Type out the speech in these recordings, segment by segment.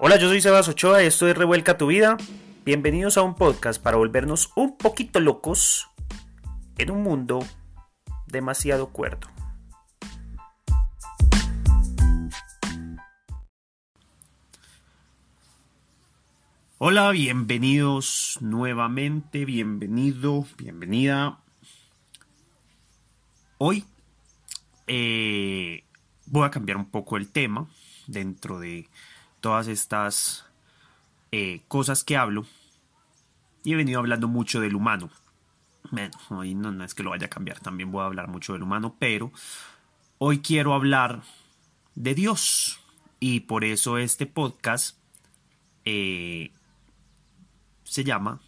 Hola, yo soy Sebas Ochoa esto es Revuelca tu vida. Bienvenidos a un podcast para volvernos un poquito locos en un mundo demasiado cuerdo. Hola, bienvenidos nuevamente, bienvenido, bienvenida. Hoy eh, voy a cambiar un poco el tema dentro de todas estas eh, cosas que hablo. Y he venido hablando mucho del humano. Bueno, hoy no, es que lo vaya a cambiar, también voy a hablar mucho del humano, pero hoy quiero hablar de Dios. Y por eso este podcast eh, se llama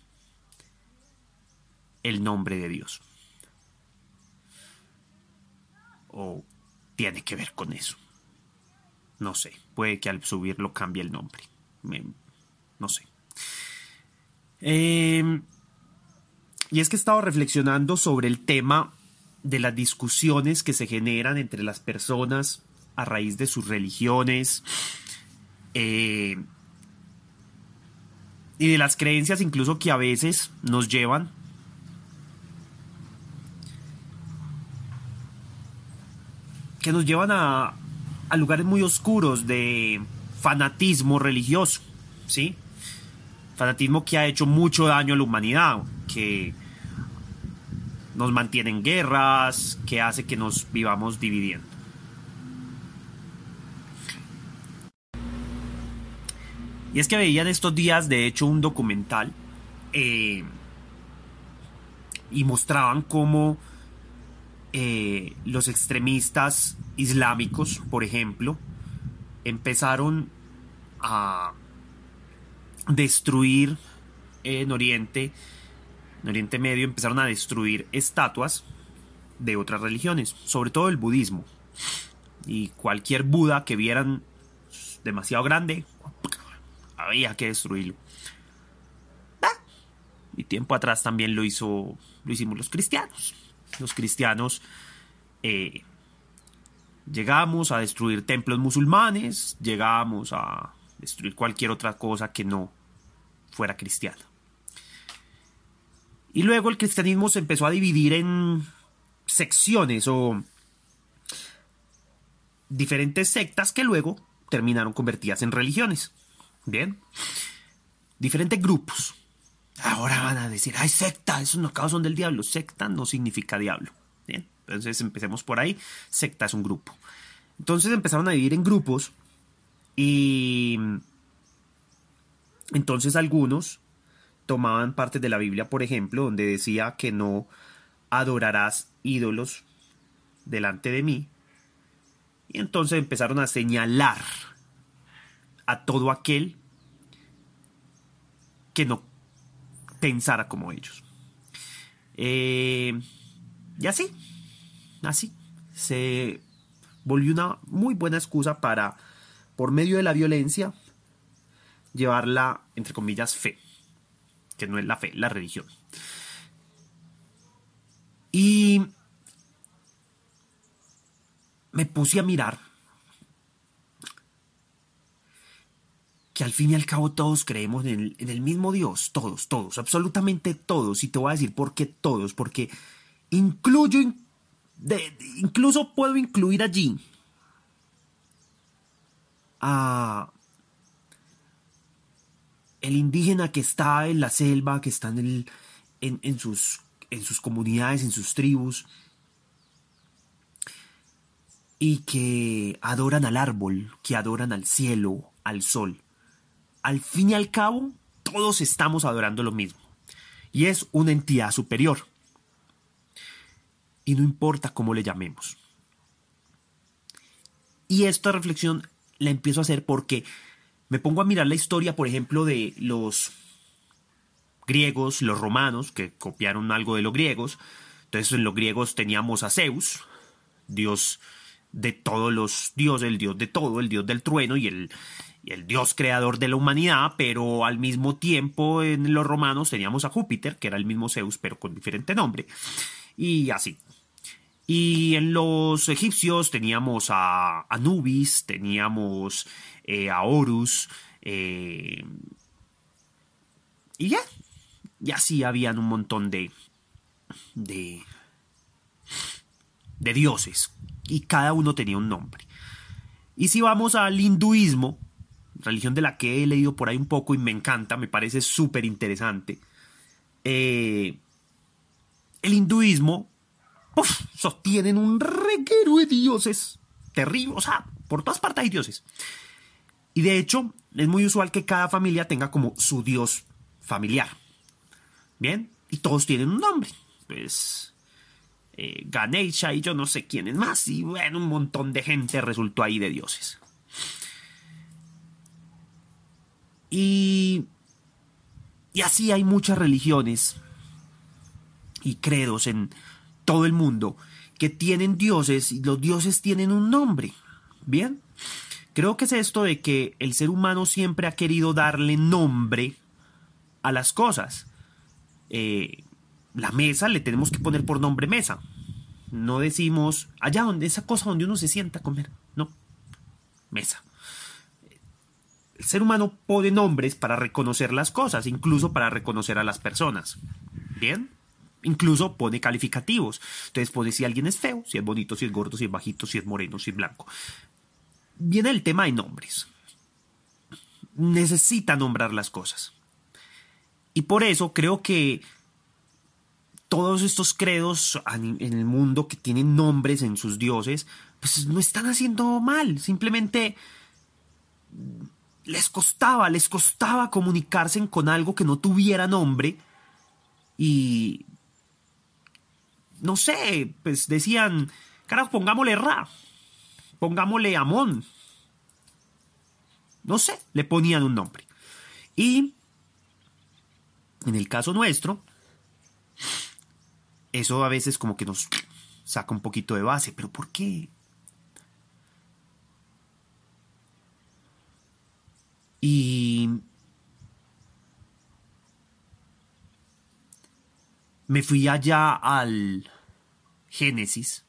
El nombre de Dios. O tiene que ver con eso. No sé, puede que al subirlo cambie el nombre. no sé. Em, y es que he estado reflexionando sobre el tema de las discusiones que se generan entre las personas a raíz de sus religiones eh, y de las creencias incluso que a veces nos llevan que nos llevan a, a lugares muy oscuros de fanatismo religioso, ¿sí? Fanatismo que ha hecho mucho daño a la humanidad, que nos mantiene en guerras, que hace que nos vivamos dividiendo. Y es que veían estos días, de hecho, un documental eh, y mostraban cómo eh, los extremistas islámicos, por ejemplo, empezaron a destruir en Oriente, en Oriente Medio, empezaron a destruir estatuas de otras religiones, sobre todo el budismo. Y cualquier Buda que vieran demasiado grande, había que destruirlo. Y tiempo atrás también lo hizo, lo hicimos los cristianos los cristianos eh, llegamos a destruir templos musulmanes, llegamos a destruir cualquier otra cosa que no fuera cristiana. Y luego el cristianismo se empezó a dividir en secciones o diferentes sectas que luego terminaron convertidas en religiones. Bien. Diferentes grupos. Ahora van a decir, ay, secta, esos no son del diablo. Secta no significa diablo. Bien, entonces empecemos por ahí. Secta es un grupo. Entonces empezaron a vivir en grupos y entonces algunos tomaban parte de la Biblia, por ejemplo, donde decía que no adorarás ídolos delante de mí. Y entonces empezaron a señalar a todo aquel que no pensara como ellos. Eh, y así, así, se volvió una muy buena excusa para, por medio de la violencia, llevarla, entre comillas, fe, que no es la fe, la religión. Y me puse a mirar que al fin y al cabo todos creemos en el, mismo Dios, todos, todos, absolutamente todos, y te voy a decir por qué todos, porque incluyo, incluso puedo incluir allí a el indígena que está en la selva, que está en, en, sus, en sus comunidades, en sus tribus, y que adoran al árbol, que adoran al cielo, al sol al fin y al cabo, todos estamos adorando lo mismo. Y es una entidad superior. Y no importa cómo le llamemos. Y esta reflexión la empiezo a hacer porque me pongo a mirar la historia, por ejemplo, de los griegos, los romanos, que copiaron algo de los griegos. Entonces en los griegos teníamos a Zeus, dios de todos los dioses, el dios de todo, el dios del trueno y el, el dios creador de la humanidad, pero al mismo tiempo en los romanos teníamos a Júpiter, que era el mismo Zeus, pero con diferente nombre, y así. Y en los egipcios teníamos a Anubis, teníamos eh, a Horus, Eh, y ya, ya sí habían un montón de, de, de dioses y cada uno tenía un nombre. Y si vamos al hinduismo, religión de la que he leído por ahí un poco y me encanta, me parece súper interesante, eh, el hinduismo sostienen un reguero de dioses terrible, o sea, por todas partes hay dioses. Y de hecho, es muy usual que cada familia tenga como su dios familiar. Bien, y todos tienen un nombre. Pues eh, Ganesha y yo no sé quién es más. Y bueno, un montón de gente resultó ahí de dioses. Y, y así hay muchas religiones y credos en todo el mundo que tienen dioses y los dioses tienen un nombre. Bien, creo que es esto de que el ser humano siempre ha querido darle nombre a las cosas. Eh, la mesa le tenemos que poner por nombre mesa. No decimos allá donde esa cosa donde uno se sienta a comer. No, mesa. El ser humano pone nombres para reconocer las cosas, incluso para reconocer a las personas. Bien. Incluso pone calificativos. Entonces pone si alguien es feo, si es bonito, si es gordo, si es bajito, si es moreno, si es blanco. Viene el tema de nombres. Necesita nombrar las cosas. Y por eso creo que todos estos credos en el mundo que tienen nombres en sus dioses, pues no están haciendo mal. Simplemente les costaba, les costaba comunicarse con algo que no tuviera nombre. Y no sé, pues decían, carajo, pongámosle Ra, pongámosle Amón. No sé, le ponían un nombre. Y en el caso nuestro, eso a veces como que nos saca un poquito de base, pero ¿por qué? Y me fui allá al Génesis,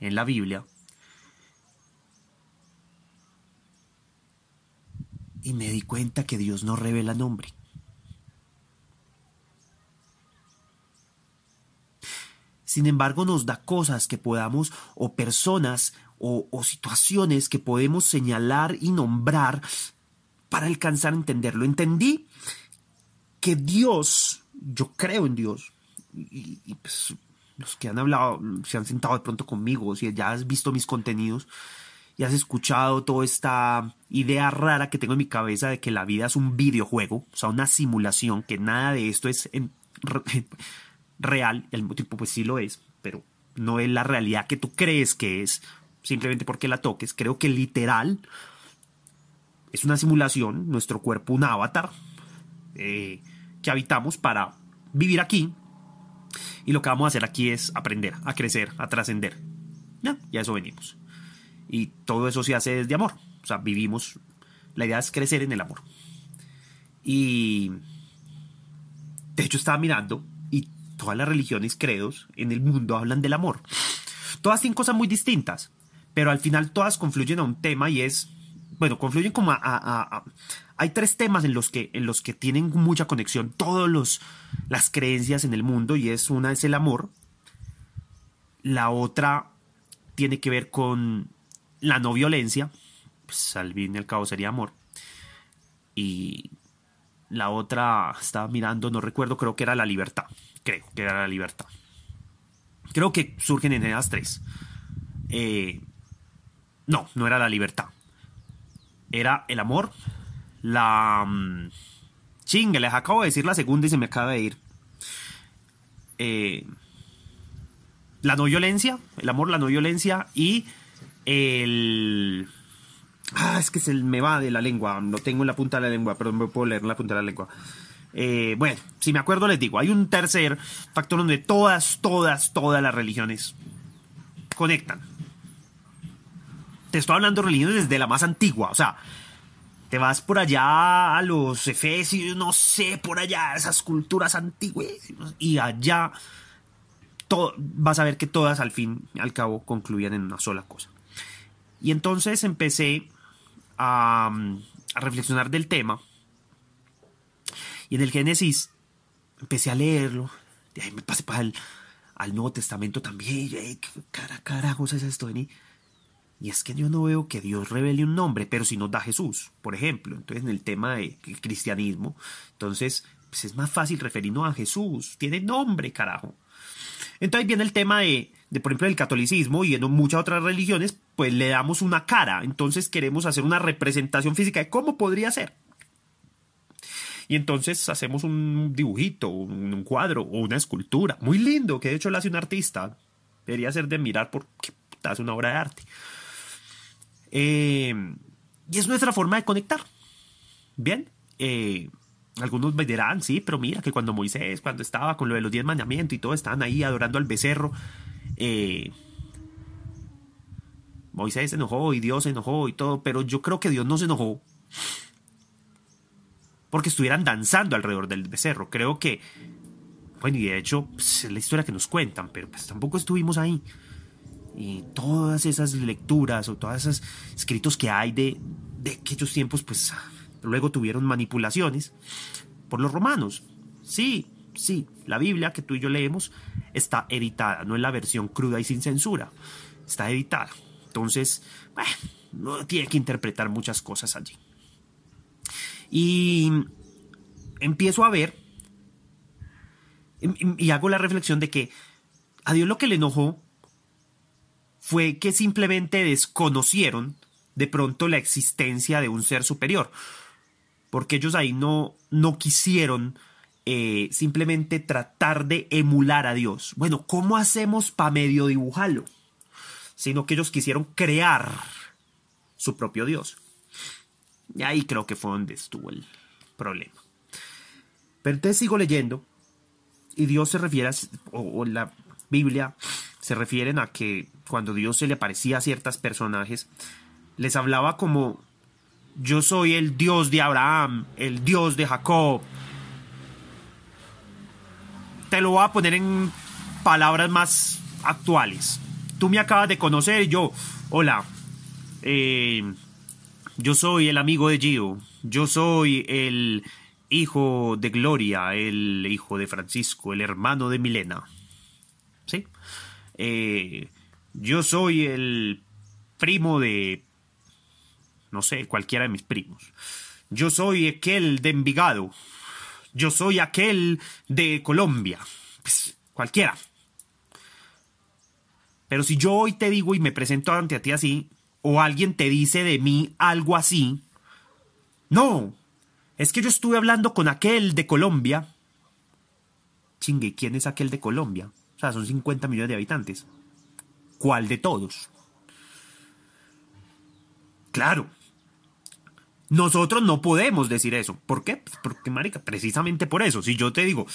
en la Biblia, y me di cuenta que Dios no revela nombre. Sin embargo, nos da cosas que podamos, o personas, o, situaciones que podemos señalar y nombrar para alcanzar a entenderlo. Entendí que Dios, yo creo en Dios, y, pues los que han hablado, se han sentado de pronto conmigo, si ya has visto mis contenidos y has escuchado toda esta idea rara que tengo en mi cabeza de que la vida es un videojuego, o sea, una simulación, que nada de esto es real, y al mismo tiempo pues sí lo es, pero no es la realidad que tú crees que es, simplemente porque la toques, creo que literal es una simulación, nuestro cuerpo un avatar eh, que habitamos para vivir aquí y lo que vamos a hacer aquí es aprender, a crecer, a trascender. Ya, ya eso venimos. Y todo eso se hace desde amor. O sea, vivimos. La idea es crecer en el amor. Y. De hecho, estaba mirando y todas las religiones, credos en el mundo hablan del amor. Todas tienen cosas muy distintas, pero al final todas confluyen a un tema y es. Bueno, confluyen como a hay tres temas en los que, en los que tienen mucha conexión todas las creencias en el mundo y es una es el amor, la otra tiene que ver con la no violencia, pues al fin y al cabo sería amor, y la otra estaba mirando, no recuerdo, creo que era la libertad, creo que era la libertad. Creo que surgen en esas tres. Eh, no, no era la libertad. Era el amor, la... Mm, chingue, les acabo de decir la segunda y se me acaba de ir. Eh, la no violencia, el amor, la no violencia y el... Ah, es que se me va de la lengua, lo tengo en la punta de la lengua, pero no me puedo leer en la punta de la lengua. Eh, bueno, si me acuerdo les digo, hay un tercer factor donde todas, todas, todas las religiones conectan. Te estoy hablando de religiones desde la más antigua, o sea, te vas por allá a los efesios, no sé, por allá, esas culturas antiguas, y allá todo, vas a ver que todas al fin y al cabo concluían en una sola cosa. Y entonces empecé a, reflexionar del tema. Y en el Génesis empecé a leerlo. Ahí me pasé para el, Nuevo Testamento también. Y, ¿Qué cara, carajos es esto? Y es que yo no veo que Dios revele un nombre, pero si nos da Jesús, por ejemplo. Entonces, en el tema del cristianismo, entonces, pues es más fácil referirnos a Jesús. Tiene nombre, carajo. Entonces viene el tema de, de, por ejemplo, el catolicismo y en muchas otras religiones, pues le damos una cara. Entonces queremos hacer una representación física de cómo podría ser. Y entonces hacemos un dibujito, un, cuadro o una escultura. Muy lindo, que de hecho lo hace un artista. Debería ser de mirar porque es una obra de arte. Eh, y es nuestra forma de conectar. Bien. Eh, algunos me dirán, sí, pero mira que cuando Moisés, cuando estaba con lo de los diez mandamientos y todo, estaban ahí adorando al becerro. Eh, Moisés se enojó y Dios se enojó y todo, pero yo creo que Dios no se enojó porque estuvieran danzando alrededor del becerro. Creo que, bueno, y de hecho pues, es la historia que nos cuentan, pero pues tampoco estuvimos ahí. Y todas esas lecturas o todos esos escritos que hay de, de aquellos tiempos, pues Luego tuvieron manipulaciones por los romanos. Sí, sí, la Biblia que tú y yo leemos está editada, no es la versión cruda y sin censura. Está editada. Entonces, no tiene que interpretar muchas cosas allí. Y empiezo a ver y hago la reflexión de que a Dios lo que le enojó fue que simplemente desconocieron de pronto la existencia de un ser superior porque ellos ahí no, no quisieron eh, simplemente tratar de emular a Dios. Bueno, ¿cómo hacemos para medio dibujarlo? Sino que ellos quisieron crear su propio Dios. Y ahí creo que fue donde estuvo el problema. Pero entonces sigo leyendo y Dios se refiere, a, o, la Biblia se refieren a que cuando Dios se le aparecía a ciertos personajes, les hablaba como yo soy el Dios de Abraham, el Dios de Jacob. Te lo voy a poner en palabras más actuales. Tú me acabas de conocer yo, hola, eh, yo soy el amigo de Gio, yo soy el hijo de Gloria, el hijo de Francisco, el hermano de Milena. ¿Sí? Eh, yo soy el primo de no sé, cualquiera de mis primos. Yo soy aquel de Envigado. Yo soy aquel de Colombia. Pues, cualquiera. Pero si yo hoy te digo y me presento ante ti así, o alguien te dice de mí algo así, no, es que yo estuve hablando con aquel de Colombia. Chingue, ¿quién es aquel de Colombia? Sea, son 50 millones de habitantes. ¿Cuál de todos? Claro, nosotros no podemos decir eso. ¿Por qué? Pues porque, marica, precisamente por eso. Si yo te digo,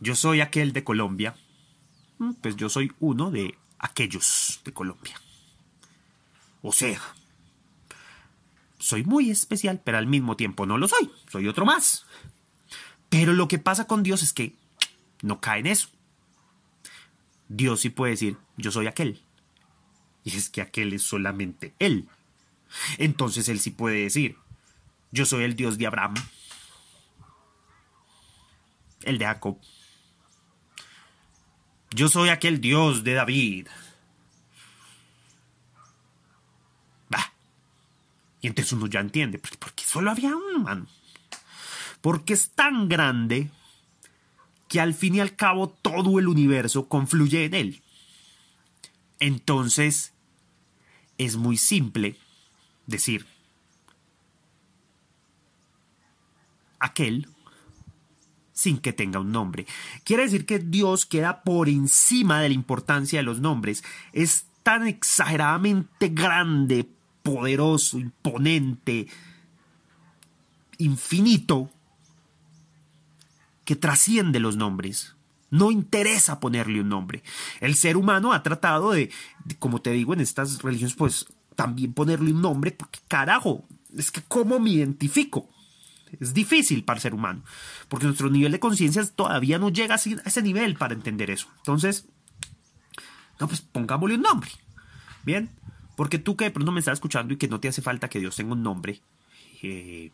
yo soy aquel de Colombia, mm, pues yo soy uno de aquellos de Colombia. O sea, soy muy especial, pero al mismo tiempo no lo soy. Soy otro más. Pero lo que pasa con Dios es que no cae en eso. Dios sí puede decir, yo soy aquel. Y es que aquel es solamente Él. Entonces él sí puede decir, yo soy el Dios de Abraham, el de Jacob. Yo soy aquel Dios de David. Bah. Y entonces uno ya entiende, porque solo había un man. Porque es tan grande que al fin y al cabo todo el universo confluye en él. Entonces, es muy simple decir, aquel sin que tenga un nombre. Quiere decir que Dios queda por encima de la importancia de los nombres. Es tan exageradamente grande, poderoso, imponente, infinito, que trasciende los nombres. No interesa ponerle un nombre. El ser humano ha tratado de, como te digo, en estas religiones, pues también ponerle un nombre, porque carajo, es que ¿cómo me identifico? Es difícil para el ser humano, porque nuestro nivel de conciencia todavía no llega a ese nivel para entender eso. Entonces, no, pues pongámosle un nombre. Bien, porque tú que de pronto me estás escuchando y que no te hace falta que Dios tenga un nombre, eh,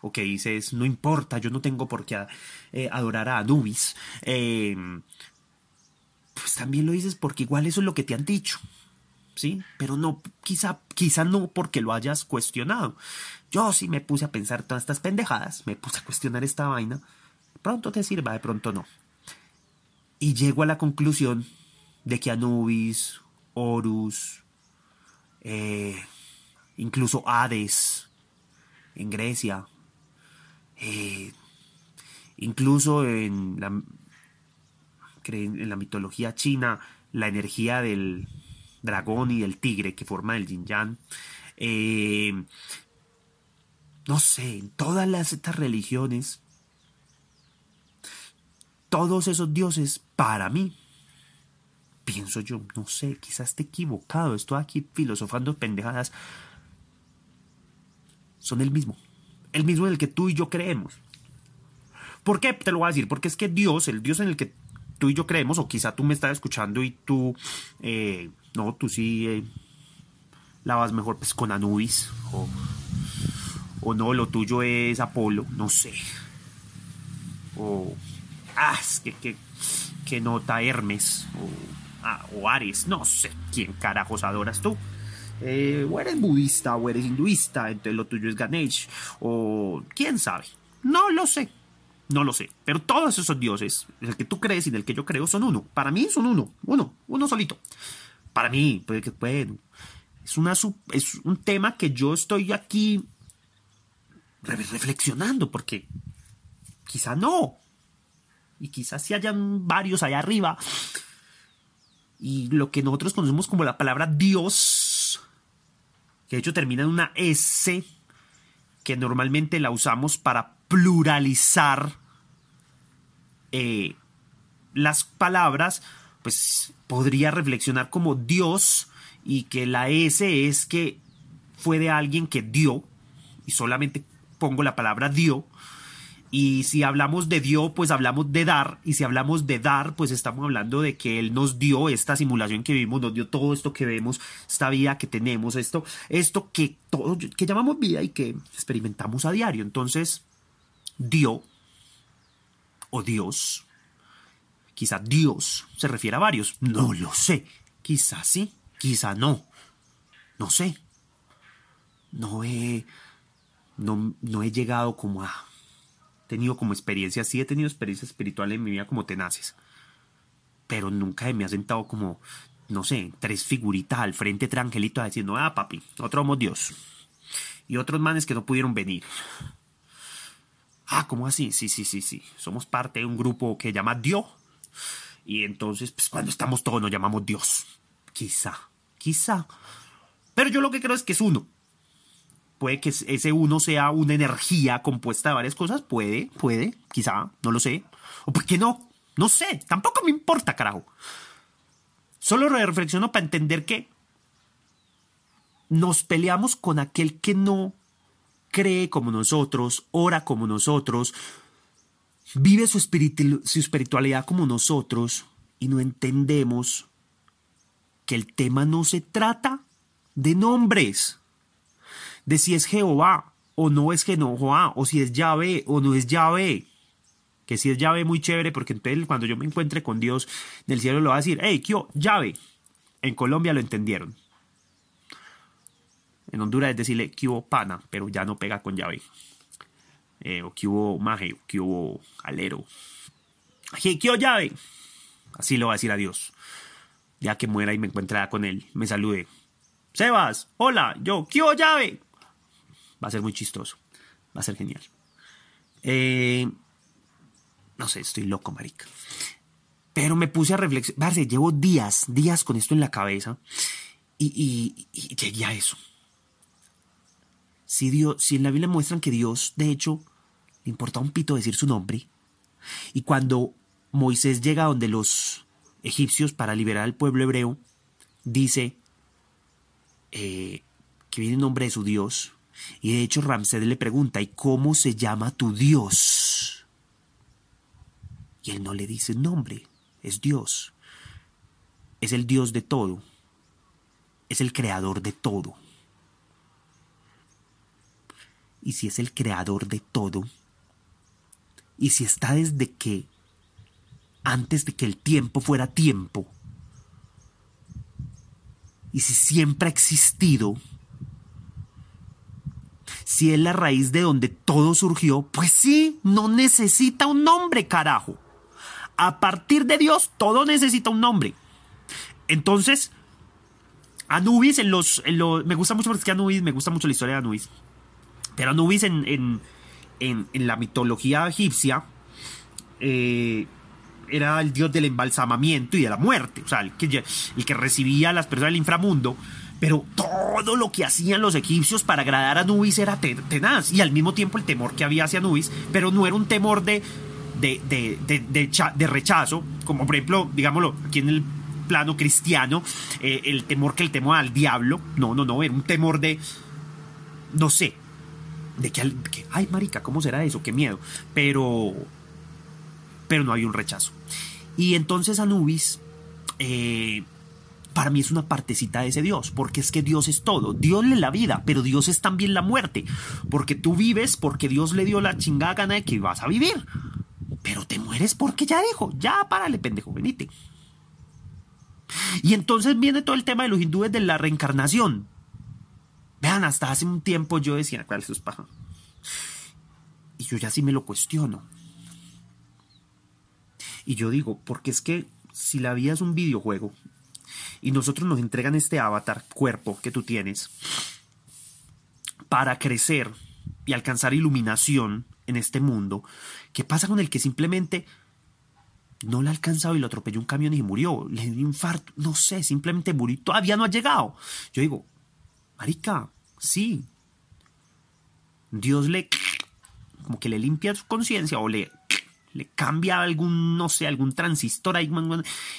o que dices, no importa, yo no tengo por qué eh, adorar a Anubis, eh, pues también lo dices porque igual eso es lo que te han dicho. ¿Sí? Pero no, quizá, quizá no porque lo hayas cuestionado. Yo sí me puse a pensar todas estas pendejadas, me puse a cuestionar esta vaina. Pronto te sirva, de pronto no. Y llego a la conclusión de que Anubis, Horus, eh, incluso Hades, en Grecia, eh, incluso en la, en la mitología china, la energía del dragón y del tigre que forma el yin yang. Eh, no sé, en todas las, estas religiones, todos esos dioses, para mí, pienso yo, no sé, quizás esté equivocado, estoy aquí filosofando pendejadas, son el mismo, el mismo en el que tú y yo creemos. ¿Por qué? Te lo voy a decir, porque es que Dios, el Dios en el que tú y yo creemos, o quizá tú me estás escuchando y tú, eh, no, tú sí eh, la vas mejor pues, con Anubis, o, o no, lo tuyo es Apolo, no sé. O, ah, es que, que, nota Hermes, o, ah, o Ares, no sé quién carajos adoras tú. Eh, o eres budista o eres hinduista, entonces lo tuyo es Ganesh, o quién sabe, no lo sé. No lo sé. Pero todos esos dioses, el que tú crees y del que yo creo, son uno. Para mí son uno. Uno. Uno solito. Para mí, puede que bueno, es, una, es un tema que yo estoy aquí reflexionando porque quizá no. Y quizás si hayan varios allá arriba. Y lo que nosotros conocemos como la palabra Dios, que de hecho termina en una S, que normalmente la usamos para pluralizar eh, las palabras, pues podría reflexionar como Dios y que la S es que fue de alguien que dio, y solamente pongo la palabra dio, y si hablamos de dio, pues hablamos de dar, y si hablamos de dar, pues estamos hablando de que Él nos dio esta simulación que vivimos, nos dio todo esto que vemos, esta vida que tenemos, esto, esto que todo, que llamamos vida y que experimentamos a diario. Entonces, dio o Dios. Quizá Dios se refiere a varios. No lo sé. Quizá sí, quizá no. No sé. No he. No, no he llegado como a. Tenido como experiencia, sí he tenido experiencia espiritual en mi vida como tenaces. Pero nunca me ha sentado como, no sé, tres figuritas al frente, tres angelitos diciendo, ah, papi, nosotros somos Dios. Y otros manes que no pudieron venir. Ah, ¿cómo así? Sí, sí, sí, sí. Somos parte de un grupo que llama Dios. Y entonces, pues cuando estamos todos nos llamamos Dios. Quizá, quizá. Pero yo lo que creo es que es uno. Puede que ese uno sea una energía compuesta de varias cosas. Puede, puede, quizá, no lo sé. O por qué no, no sé. Tampoco me importa, carajo. Solo reflexiono para entender que nos peleamos con aquel que no cree como nosotros, ora como nosotros, vive su, espiritualidad como nosotros y no entendemos que el tema no se trata de nombres, de si es Jehová o no es Jehová, o si es Yahvé o no es Yahvé. Que si es Yahvé muy chévere, porque entonces cuando yo me encuentre con Dios en el cielo lo va a decir, hey, ¿qué Yahvé? En Colombia lo entendieron. En Honduras es decirle que pana, pero ya no pega con llave. Eh, o que hubo maje, o que hubo alero. ¿Qué llave? Así lo va a decir a Dios. Ya que muera y me encuentre con él, me salude. Sebas, hola, yo, ¿qué llave? Va a ser muy chistoso. Va a ser genial. Eh, no sé, estoy loco, marica. Pero me puse a reflexionar. Llevo días, días con esto en la cabeza. y llegué a eso. Si, Dios, si en la Biblia muestran que Dios, de hecho, le importa un pito decir su nombre, y cuando Moisés llega donde los egipcios para liberar al pueblo hebreo, dice eh, que viene en nombre de su Dios, y de hecho Ramsés le pregunta, ¿y cómo se llama tu Dios? Y él no le dice nombre, es Dios. Es el Dios de todo. Es el creador de todo. y si es el creador de todo, y si está desde que, antes de que el tiempo fuera tiempo, y si siempre ha existido, si es la raíz de donde todo surgió, pues sí, no necesita un nombre, carajo. A partir de Dios, todo necesita un nombre. Entonces, Anubis en los, me gusta mucho porque es que Anubis, me gusta mucho la historia de Anubis. Pero Anubis en, la mitología egipcia eh, era el dios del embalsamamiento y de la muerte. O sea, el que, el que recibía a las personas del inframundo pero todo lo que hacían los egipcios para agradar a Anubis era tenaz. Y al mismo tiempo el temor que había hacia Anubis, pero no era un temor de, de, de, rechazo, como por ejemplo, digámoslo, aquí en el plano cristiano, eh, el temor que el temor al diablo. No, no, no, era un temor de, no sé, de que, que, ay, marica, ¿cómo será eso? Qué miedo. Pero, pero no hay un rechazo. Y entonces Anubis... Eh, para mí es una partecita de ese Dios, porque es que Dios es todo. Dios le la vida, pero Dios es también la muerte, porque tú vives porque Dios le dio la chingada gana de que vas a vivir, pero te mueres porque ya dijo, ya párale, pendejo, venite. Y entonces viene todo el tema de los hindúes de la reencarnación. Vean, hasta hace un tiempo yo decía, ¿cuál es paja? Y yo ya sí me lo cuestiono. Y yo digo, porque es que si la vida es un videojuego y nosotros nos entregan este avatar, cuerpo que tú tienes, para crecer y alcanzar iluminación en este mundo, ¿qué pasa con el que simplemente no le ha alcanzado y lo atropelló un camión y murió? Le dio un infarto, no sé, simplemente murió y todavía no ha llegado. Yo digo, marica, sí. Dios le como que le limpia su conciencia o le le cambia algún, no sé, algún transistor ahí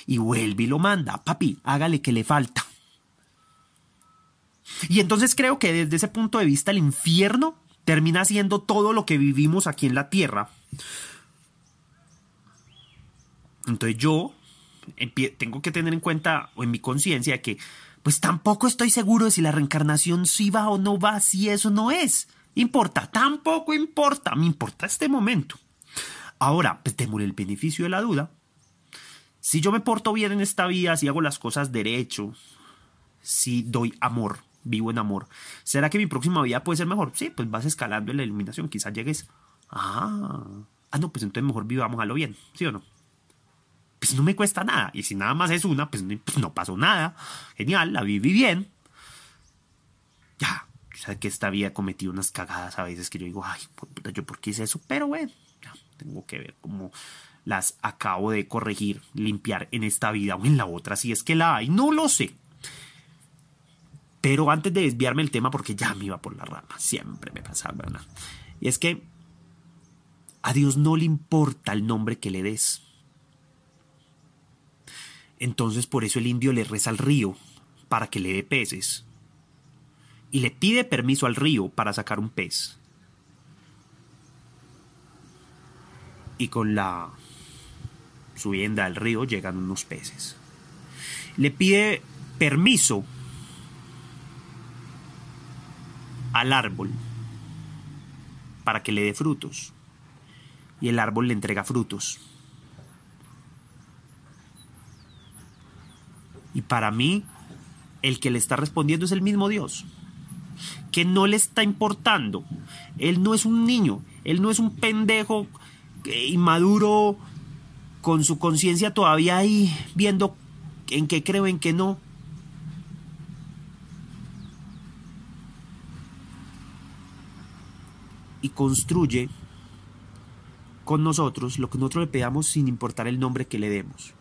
y vuelve y lo manda. Papi, hágale que le falta. Y entonces creo que desde ese punto de vista el infierno termina siendo todo lo que vivimos aquí en la tierra. Entonces yo tengo que tener en cuenta o en mi conciencia que pues tampoco estoy seguro de si la reencarnación sí va o no va, si eso no es. Importa, tampoco importa, me importa este momento. Ahora, pues démosle el beneficio de la duda. Si yo me porto bien en esta vida, si hago las cosas derecho, si doy amor, vivo en amor, ¿será que mi próxima vida puede ser mejor? Sí, pues vas escalando en la iluminación, quizás llegues. Ah, ah, no, pues entonces mejor vivamos a lo bien, ¿sí o no? Pues no me cuesta nada. Y si nada más es una, pues no, pues pasó nada. Genial, la viví bien. Ya, o sea que esta vida he cometido unas cagadas a veces que yo digo, ay, yo por qué hice eso, pero bueno, tengo que ver cómo las acabo de corregir, limpiar en esta vida o en la otra, si es que la hay, no lo sé. Pero antes de desviarme el tema, porque ya me iba por la rama, siempre me pasa, ¿verdad? Y es que a Dios no le importa el nombre que le des. Entonces por eso el indio le reza al río para que le dé peces. Y le pide permiso al río para sacar un pez. Y con la subienda al río llegan unos peces. Le pide permiso al árbol para que le dé frutos y el árbol le entrega frutos. Y para mí, el que le está respondiendo es el mismo Dios, que no le está importando. Él no es un niño, él no es un pendejo inmaduro, con su conciencia todavía ahí viendo en qué creo, en qué no. Y construye con nosotros lo que nosotros le pedamos sin importar el nombre que le demos.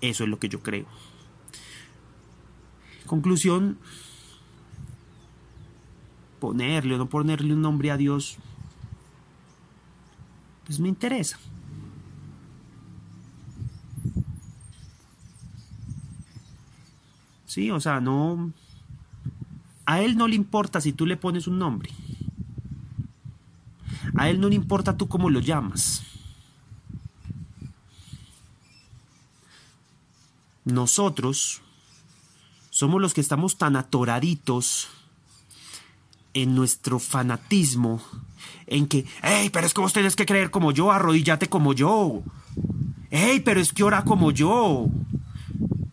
Eso es lo que yo creo. Conclusión, ponerle o no ponerle un nombre a Dios pues me interesa. Sí, o sea, no... A él no le importa si tú le pones un nombre. A él no le importa tú cómo lo llamas. Nosotros somos los que estamos tan atoraditos en nuestro fanatismo, en que, hey, pero es que vos tenés que creer como yo, arrodillate como yo. Hey, pero es que ora como yo.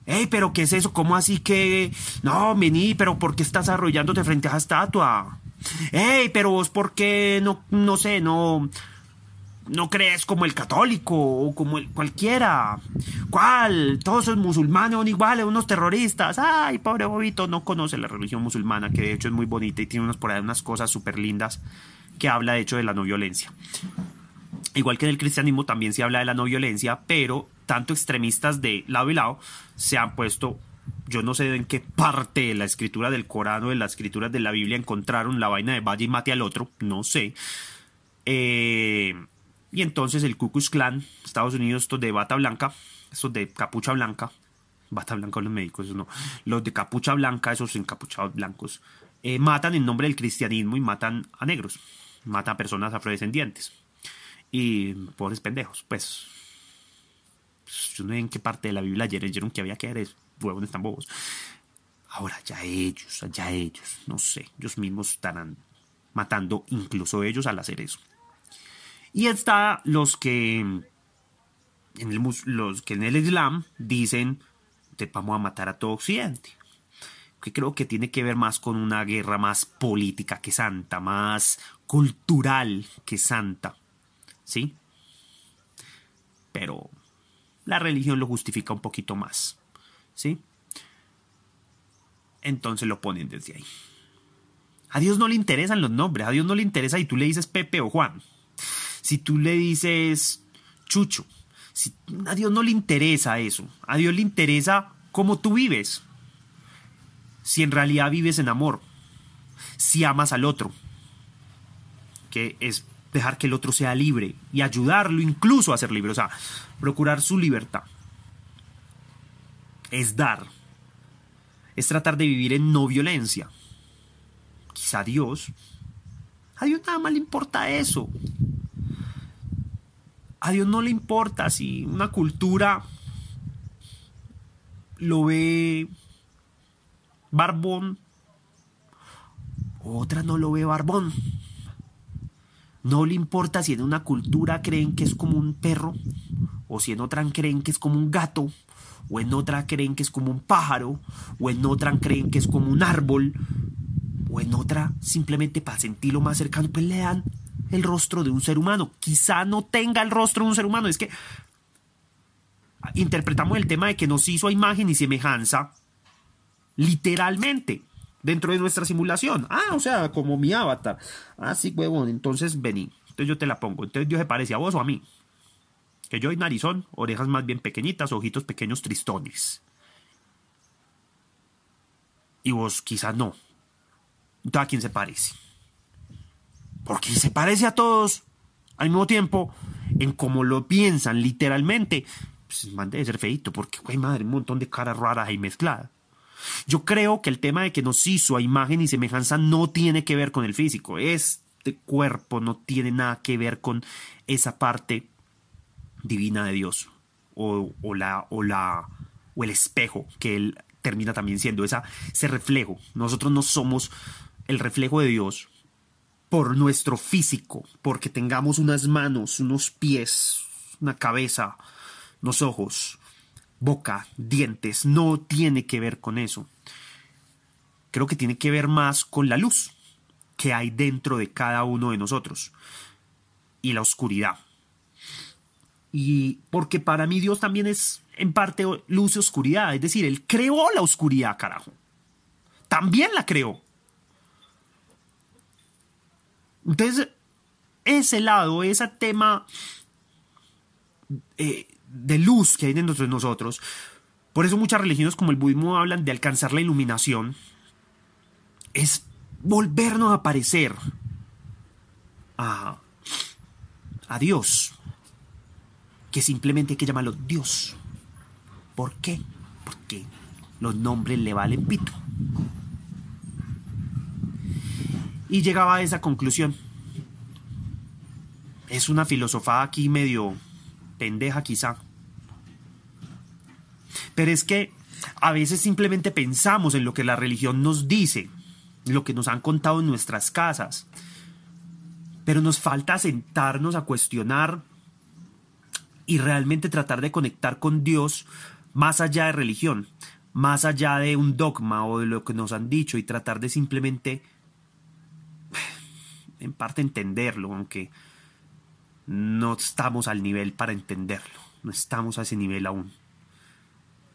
Hey, pero ¿qué es eso? ¿Cómo así que... No, vení, pero ¿por qué estás arrollándote frente a esa estatua? Hey, pero vos por qué no, no sé, no no crees como el católico o como el cualquiera. ¿Cuál? Todos los musulmanes son iguales, unos terroristas. Ay, pobre bobito, no conoce la religión musulmana, que de hecho es muy bonita y tiene unas, por ahí unas cosas súper lindas que habla de hecho de la no violencia. Igual que en el cristianismo también se habla de la no violencia, pero tanto extremistas de lado y lado se han puesto yo no sé en qué parte de la escritura del Corán o de las escrituras de la Biblia encontraron la vaina de vaya y mate al otro, no sé. Eh, y entonces el Ku Klux Klan, Estados Unidos, estos de bata blanca, estos de capucha blanca, bata blanca los médicos, no, los de capucha blanca, esos encapuchados blancos, eh, matan en nombre del cristianismo y matan a negros, matan a personas afrodescendientes. Y pobres pendejos, pues, pues. Yo no sé en qué parte de la Biblia ayer leyeron que había que eres huevones tan bobos. Ahora, ya ellos, ya ellos, no sé, ellos mismos estarán matando incluso ellos al hacer eso. Y está los que en el, los que en el Islam dicen te vamos a matar a todo Occidente. Que creo que tiene que ver más con una guerra más política que santa, más cultural que santa. ¿Sí? Pero la religión lo justifica un poquito más. ¿Sí? Entonces lo ponen desde ahí. A Dios no le interesan los nombres, a Dios no le interesa y tú le dices Pepe o Juan si tú le dices chucho, si, a Dios no le interesa eso, a Dios le interesa cómo tú vives, si en realidad vives en amor, si amas al otro, que es dejar que el otro sea libre y ayudarlo incluso a ser libre, o sea, procurar su libertad. Es dar, es tratar de vivir en no violencia. Quizá Dios, a Dios nada más le importa eso. A Dios no le importa si una cultura lo ve barbón, otra no lo ve barbón. No le importa si en una cultura creen que es como un perro, o si en otra creen que es como un gato, o en otra creen que es como un pájaro, o en otra creen que es como un árbol, o en otra simplemente para sentirlo más cercano, pues le dan el rostro de un ser humano. Quizá no tenga el rostro de un ser humano. Es que interpretamos el tema de que nos hizo a imagen y semejanza literalmente dentro de nuestra simulación. Ah, o sea, como mi avatar. Ah, sí, huevón. Entonces vení. Entonces yo te la pongo. Entonces Dios se parece a vos o a mí. Que yo y narizón, orejas más bien pequeñitas, ojitos pequeños tristones. Y vos quizás no. Entonces, ¿a quién se parece? Porque se parece a todos al mismo tiempo en cómo lo piensan literalmente. Pues debe ser feito, porque, güey, madre, un montón de caras raras y mezcladas. Yo creo que el tema de que nos hizo a imagen y semejanza no tiene que ver con el físico. Este cuerpo no tiene nada que ver con esa parte divina de Dios. O, la, o, la, o el espejo que él termina también siendo, esa, ese reflejo. Nosotros no somos el reflejo de Dios, por nuestro físico, porque tengamos unas manos, unos pies, una cabeza, unos ojos, boca, dientes, no tiene que ver con eso. Creo que tiene que ver más con la luz que hay dentro de cada uno de nosotros y la oscuridad. Y porque para mí Dios también es en parte luz y oscuridad, es decir, Él creó la oscuridad, carajo. También la creó. Entonces, ese lado, ese tema eh, de luz que hay dentro de nosotros, por eso muchas religiones como el budismo hablan de alcanzar la iluminación, es volvernos a parecer a, a Dios, que simplemente hay que llamarlo Dios. ¿Por qué? Porque los nombres le valen pito y llegaba a esa conclusión. Es una filosofía aquí medio pendeja quizá. Pero es que a veces simplemente pensamos en lo que la religión nos dice lo que nos han contado en nuestras casas. Pero nos falta sentarnos a cuestionar y realmente tratar de conectar con Dios más allá de religión, más allá de un dogma o de lo que nos han dicho y tratar de simplemente, en parte, entenderlo, aunque no estamos al nivel para entenderlo, no estamos a ese nivel aún.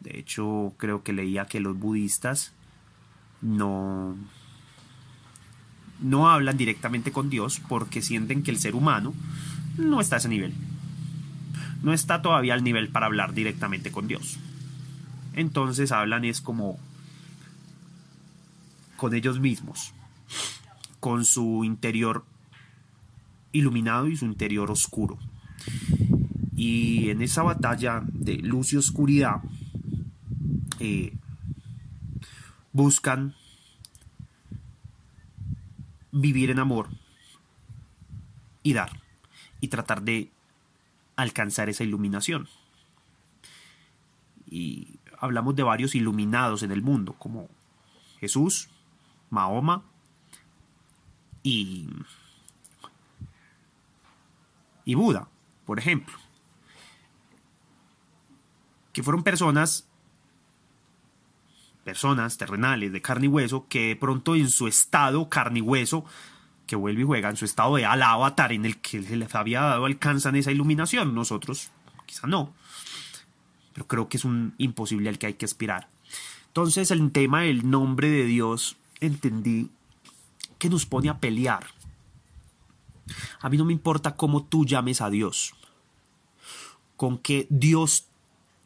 De hecho, creo que leía que los budistas no, no hablan directamente con Dios porque sienten que el ser humano no está a ese nivel. No está todavía al nivel para hablar directamente con Dios. Entonces hablan es como con ellos mismos, con su interior iluminado y su interior oscuro. Y en esa batalla de luz y oscuridad eh, buscan vivir en amor y dar y tratar de alcanzar esa iluminación. Y hablamos de varios iluminados en el mundo, como Jesús, Mahoma y, y Buda, por ejemplo, que fueron personas personas terrenales de carne y hueso que de pronto en su estado carne y hueso que vuelve y juega en su estado de al avatar en el que se les había dado alcanzan esa iluminación nosotros quizá no pero creo que es un imposible al que hay que aspirar. Entonces el tema del nombre de Dios entendí que nos pone a pelear a mí no me importa cómo tú llames a Dios con que Dios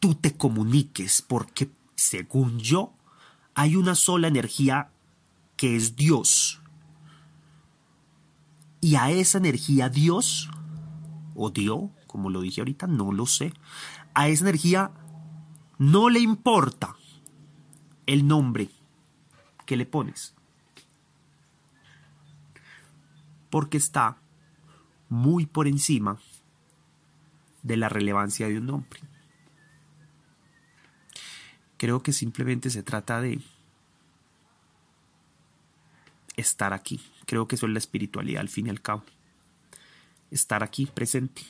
tú te comuniques porque según yo hay una sola energía que es Dios. Y a esa energía Dios, o Dios, como lo dije ahorita, no lo sé, a esa energía no le importa el nombre que le pones. Porque está muy por encima de la relevancia de un nombre. Creo que simplemente se trata de estar aquí. Creo que eso es la espiritualidad al fin y al cabo. Estar aquí presente.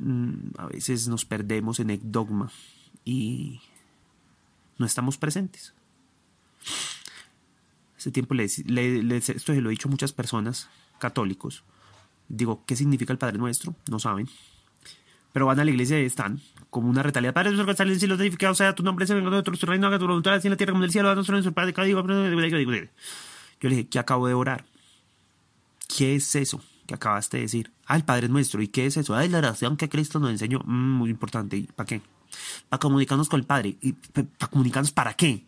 Mm, a veces nos perdemos en el dogma y no estamos presentes. Hace tiempo le, esto se lo he dicho a muchas personas católicos. Digo, ¿qué significa el Padre Nuestro? No saben pero van a la iglesia y están como una retalidad. Padre nuestro que sale en el cielo, santificado sea tu nombre, se venga de otro, tu reino, haga tu voluntad, así en la tierra como en el cielo, danos nuestro Padre, cada día. Yo le dije, ¿qué acabo de orar? ¿Qué es eso que acabaste de decir? Ah, el Padre nuestro. ¿Y qué es eso? Ah, la oración que Cristo nos enseñó. Mm, muy importante. ¿Y para qué? Para comunicarnos con el Padre. ¿Y para comunicarnos para qué?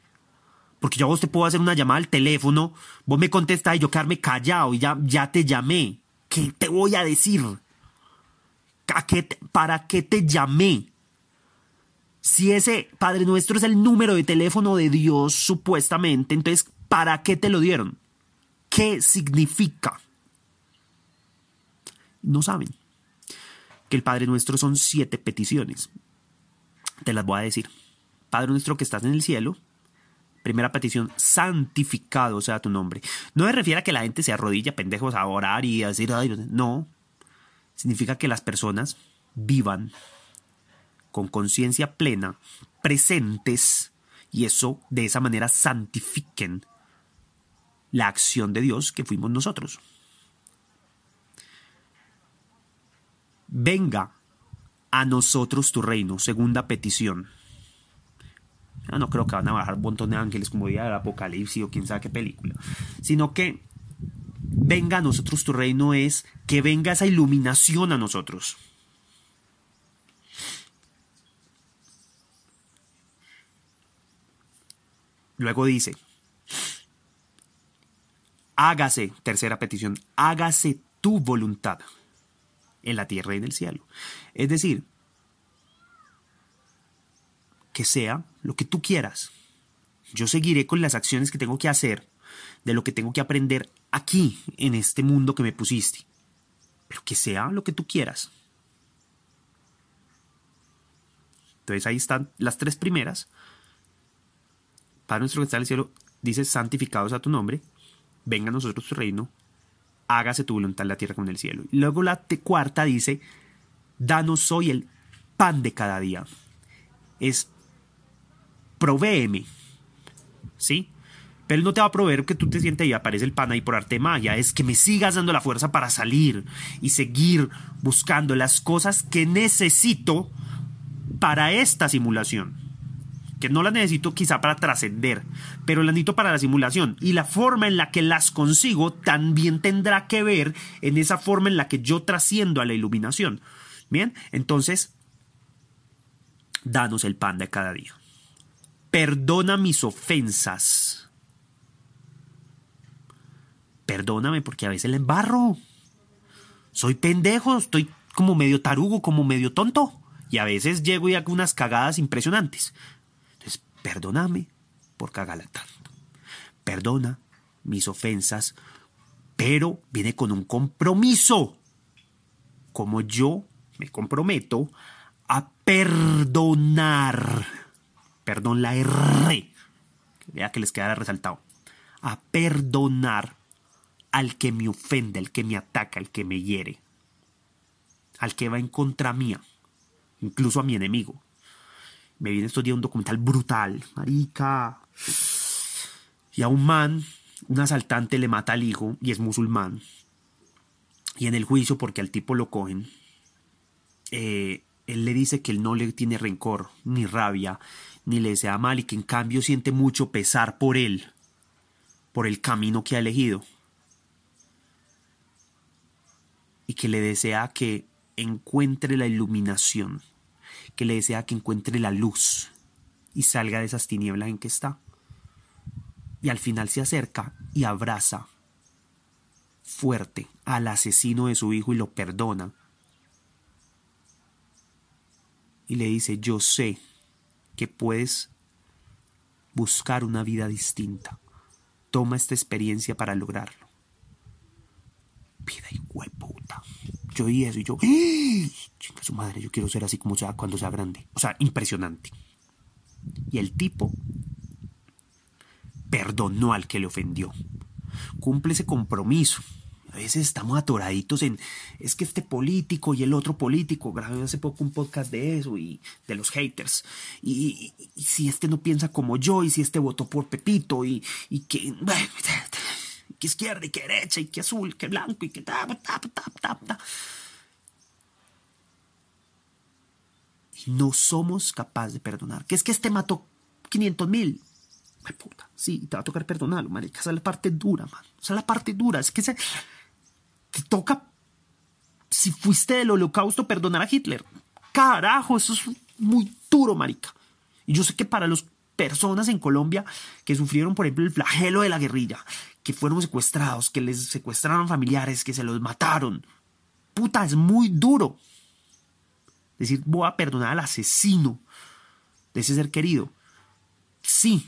Porque yo a vos te puedo hacer una llamada al teléfono, vos me contestas y yo quedarme callado y ya, ya te llamé. ¿Qué te voy a decir? ¿para qué te llamé? Si ese Padre Nuestro es el número de teléfono de Dios, supuestamente, entonces, ¿para qué te lo dieron? ¿Qué significa? No saben que el Padre Nuestro son siete peticiones. Te las voy a decir. Padre Nuestro que estás en el cielo, Primera petición, santificado sea tu nombre. No me refiere a que la gente se arrodilla pendejos a orar y a decir, no significa que las personas vivan con conciencia plena, presentes, y eso de esa manera santifiquen la acción de Dios que fuimos nosotros. Venga a nosotros tu reino, segunda petición. No creo que van a bajar un montón de ángeles como día del Apocalipsis o quién sabe qué película, sino que venga a nosotros tu reino es que venga esa iluminación a nosotros. Luego dice, hágase, tercera petición, hágase tu voluntad en la tierra y en el cielo. Es decir, que sea lo que tú quieras. Yo seguiré con las acciones que tengo que hacer, de lo que tengo que aprender aquí, en este mundo que me pusiste. Pero que sea lo que tú quieras. Entonces ahí están las tres primeras. Padre nuestro que está en el cielo, dice, santificados a tu nombre, venga a nosotros tu reino, hágase tu voluntad en la tierra como en el cielo. Y luego la cuarta dice, danos hoy el pan de cada día. Es, provéeme, ¿sí? Pero él no te va a proveer que tú te sientes y aparece el pan ahí por arte de magia. Es que me sigas dando la fuerza para salir y seguir buscando las cosas que necesito para esta simulación. Que no las necesito quizá para trascender, pero las necesito para la simulación. Y la forma en la que las consigo también tendrá que ver en esa forma en la que yo trasciendo a la iluminación. Bien, entonces, danos el pan de cada día. Perdona mis ofensas perdóname porque a veces le embarro. Soy pendejo, estoy como medio tarugo, como medio tonto. Y a veces llego y hago unas cagadas impresionantes. Entonces, perdóname por cagarla tanto. Perdona mis ofensas, pero viene con un compromiso. Como yo me comprometo a perdonar. Perdón, la R. Vea que les queda resaltado. A perdonar al que me ofende, al que me ataca, al que me hiere, al que va en contra mía, incluso a mi enemigo. Me viene estos días un documental brutal, marica. Y a un man, un asaltante le mata al hijo y es musulmán. Y en el juicio, porque al tipo lo cogen, eh, él le dice que él no le tiene rencor, ni rabia, ni le desea mal y que en cambio siente mucho pesar por él, por el camino que ha elegido. y que le desea que encuentre la iluminación, que le desea que encuentre la luz y salga de esas tinieblas en que está. Y al final se acerca y abraza fuerte al asesino de su hijo y lo perdona. Y le dice, yo sé que puedes buscar una vida distinta. Toma esta experiencia para lograrlo vida y puta. Yo oí eso y yo, ¡Ah! chinga su madre, yo quiero ser así como sea cuando sea grande. O sea, impresionante. Y el tipo perdonó al que le ofendió. Cumple ese compromiso. Veces estamos atoraditos en, es que este político y el otro político, grabé hace poco un podcast de eso y de los haters. Y, si este no piensa como yo y si este votó por Pepito y, y que que izquierda y que derecha y que azul, que blanco y que ta, ta, ta, ta, no somos capaces de perdonar. Que es que este mató 500 mil. puta, sí, te va a tocar perdonarlo, marica. Esa es la parte dura, man. Esa es la parte dura. Es que se, te toca, si fuiste del holocausto, perdonar a Hitler. Carajo, eso es muy duro, marica. Y yo sé que para las personas en Colombia que sufrieron, por ejemplo, el flagelo de la guerrilla, que fueron secuestrados, que les secuestraron familiares, que se los mataron. Puta, es muy duro. Decir, voy a perdonar al asesino de ese ser querido. Sí.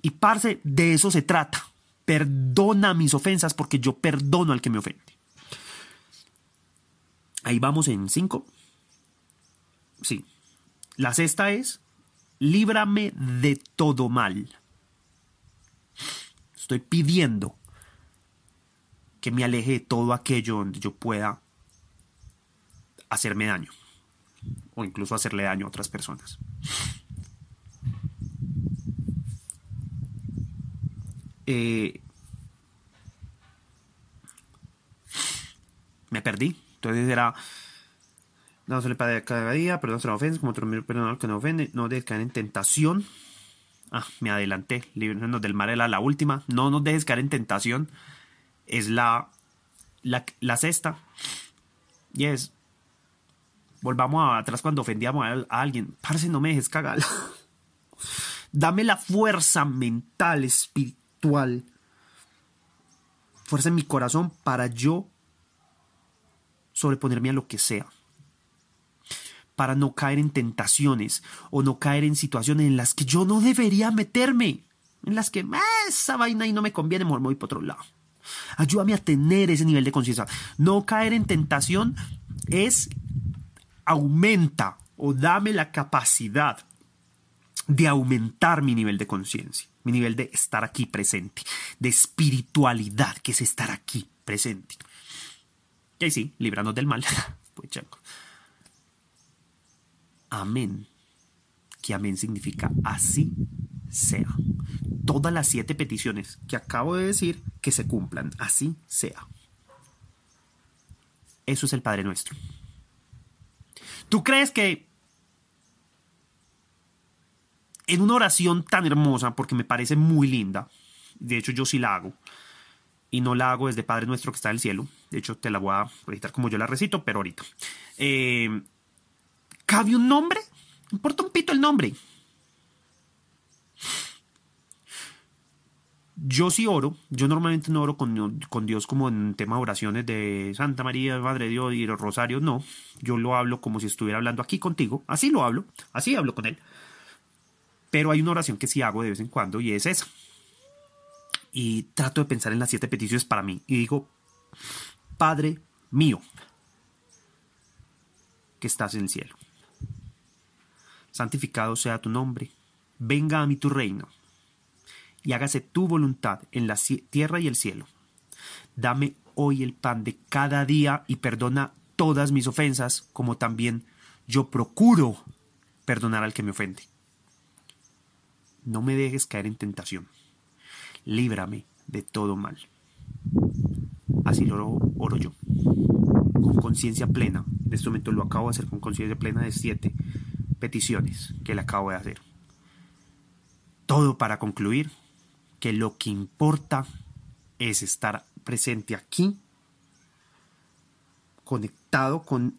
Y parce, de eso se trata. Perdona mis ofensas porque yo perdono al que me ofende. Ahí vamos en cinco. Sí. La sexta es, líbrame de todo mal. Estoy pidiendo que me aleje de todo aquello donde yo pueda hacerme daño o incluso hacerle daño a otras personas. Eh, me perdí. Entonces era. No se le paga cada día, perdón, se la ofensa, como otro perdón que no ofende, no dejes caer en tentación. Ah, me adelanté. Líbranos del mar era la última. No nos dejes caer en tentación. Es la, la, sexta. Y es. Volvamos atrás cuando ofendíamos a, alguien. Parce, no me dejes cagar. Dame la fuerza mental, espiritual. Fuerza en mi corazón para yo sobreponerme a lo que sea para no caer en tentaciones o no caer en situaciones en las que yo no debería meterme, en las que ah, esa vaina y no me conviene, me voy para otro lado. Ayúdame a tener ese nivel de conciencia. No caer en tentación es aumenta o dame la capacidad de aumentar mi nivel de conciencia, mi nivel de estar aquí presente, de espiritualidad, que es estar aquí presente. Y ahí sí, librarnos del mal. pues Amén. Que amén significa así sea. Todas las siete peticiones que acabo de decir que se cumplan, así sea. Eso es el Padre Nuestro. ¿Tú crees que en una oración tan hermosa, porque me parece muy linda, de hecho yo sí la hago, y no la hago desde Padre Nuestro que está en el cielo, de hecho te la voy a recitar como yo la recito, pero ahorita. Eh, ¿Cabe un nombre? Importa un pito el nombre. Yo sí oro, yo normalmente no oro con, Dios como en tema de oraciones de Santa María, Madre de Dios y los rosarios, no. Yo lo hablo como si estuviera hablando aquí contigo, así lo hablo, así hablo con Él. Pero hay una oración que sí hago de vez en cuando y es esa. Y trato de pensar en las siete peticiones para mí. Y digo, Padre mío, que estás en el cielo. Santificado sea tu nombre. Venga a mí tu reino. Y hágase tu voluntad en la tierra y el cielo. Dame hoy el pan de cada día y perdona todas mis ofensas, como también yo procuro perdonar al que me ofende no me dejes caer en tentación. Líbrame de todo mal. Así lo oro yo. Con conciencia plena. En este momento lo acabo de hacer con conciencia plena de siete peticiones que le acabo de hacer. Todo para concluir que lo que importa es estar presente aquí, conectado con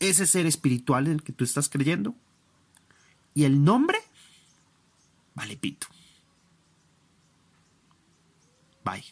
ese ser espiritual en el que tú estás creyendo. Y el nombre Vale, pito. Bye.